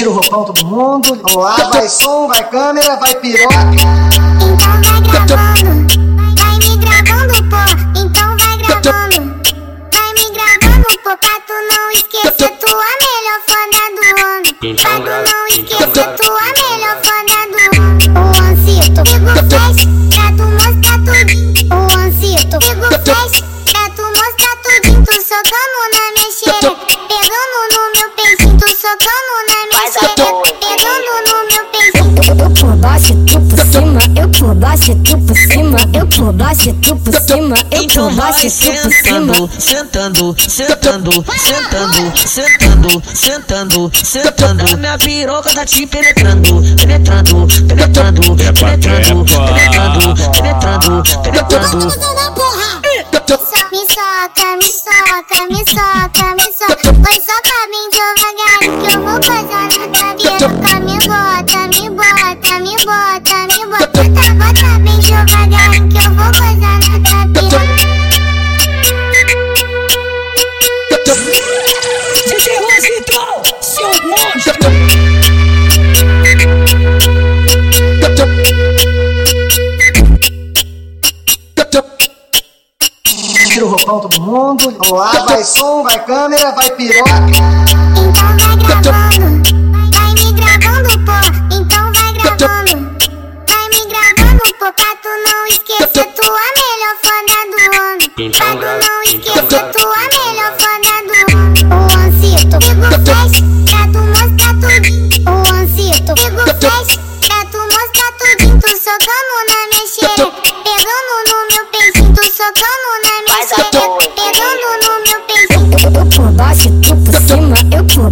Tira o roupão todo mundo. Vamos lá, vai som, vai câmera, vai piroca. Então vai gravando, vai me gravando, pô. Então vai gravando, vai me gravando, pô. Pra tu não esquecer tua melhor foda do ano. Pra tu não esquecer tua melhor foda do ano. O Ancito, pego flash, pra tu mostrar tudinho. O Ancito, pego flash, pra tu mostrar tudinho. Tu socando na minha baixo, tu por cima, eu por baixo, tu por cima, eu Então por vai baixo, tu por cima. sentando, sentando, sentando, sentando, sentando, sentando, sentando. Minha piroca tá te penetrando, penetrando, penetrando, penetrando, penetrando, penetrando, penetrando. Me soca, me soca, me soca, me soca. Vai socar bem devagarinho Rositão, seu monstro. Tira o roupão todo mundo. Vamos lá, vai som, vai câmera, vai piroca. Então vai gravando, vai me gravando, pô. Então vai gravando, vai me gravando, pô. Pra tu não esquecer tua melhor foda do ano. Pra tu não esquecer tua melhor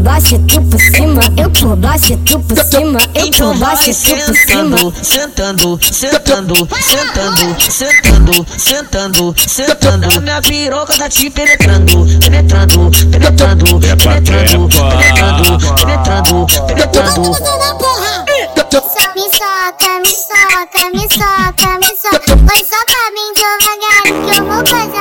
baixo, tu por cima, eu por baixo, tu por cima, eu Então por vai baixo, tu por cima. sentando, sentando, sentando, sentando, sentando, sentando, sentando. Minha piroca tá te penetrando, penetrando, penetrando, penetrando, penetrando, penetrando, penetrando. Me soca, me soca, me soca, me soca. Vai socar bem devagarinho